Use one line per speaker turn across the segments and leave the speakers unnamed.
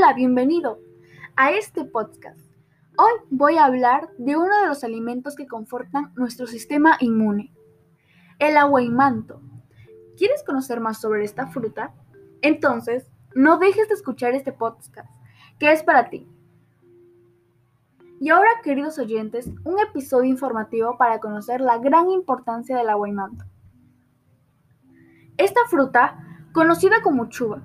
Hola, bienvenido a este podcast. Hoy voy a hablar de uno de los alimentos que confortan nuestro sistema inmune, el aguaimanto. ¿Quieres conocer más sobre esta fruta? Entonces, no dejes de escuchar este podcast, que es para ti. Y ahora, queridos oyentes, un episodio informativo para conocer la gran importancia del aguaimanto. Esta fruta, conocida como chuba,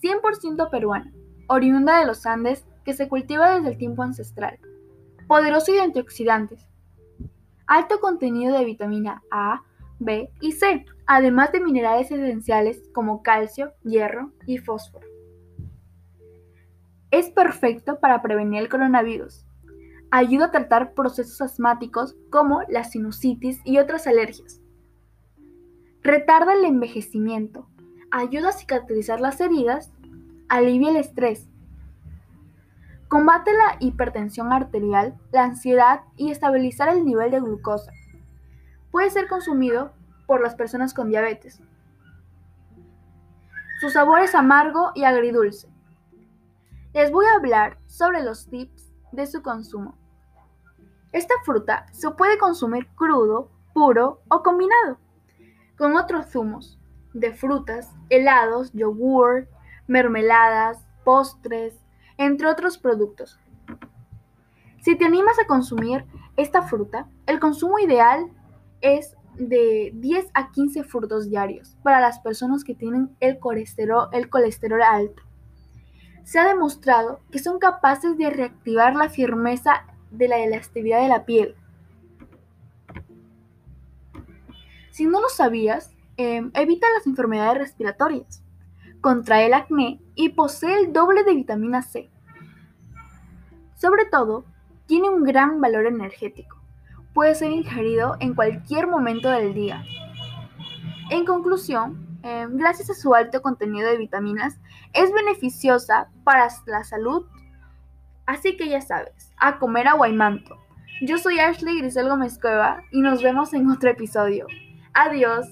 100% peruana, oriunda de los Andes, que se cultiva desde el tiempo ancestral. Poderoso de antioxidantes. Alto contenido de vitamina A, B y C, además de minerales esenciales como calcio, hierro y fósforo. Es perfecto para prevenir el coronavirus. Ayuda a tratar procesos asmáticos como la sinusitis y otras alergias. Retarda el envejecimiento. Ayuda a cicatrizar las heridas alivia el estrés, combate la hipertensión arterial, la ansiedad y estabilizar el nivel de glucosa. Puede ser consumido por las personas con diabetes. Su sabor es amargo y agridulce. Les voy a hablar sobre los tips de su consumo. Esta fruta se puede consumir crudo, puro o combinado con otros zumos de frutas, helados, yogur, mermeladas, postres, entre otros productos. Si te animas a consumir esta fruta, el consumo ideal es de 10 a 15 frutos diarios para las personas que tienen el colesterol, alto. Se ha demostrado que son capaces de reactivar la firmeza de la elasticidad de la piel. Si no lo sabías, em, evita las enfermedades respiratorias contrae el acné y posee el doble de vitamina C. Sobre todo, tiene un gran valor energético. Puede ser ingerido en cualquier momento del día. En conclusión, eh, gracias a su alto contenido de vitaminas, es beneficiosa para la salud. Así que ya sabes, a comer agua y manto. Yo soy Ashley Grisel Gómez Cueva y nos vemos en otro episodio. Adiós.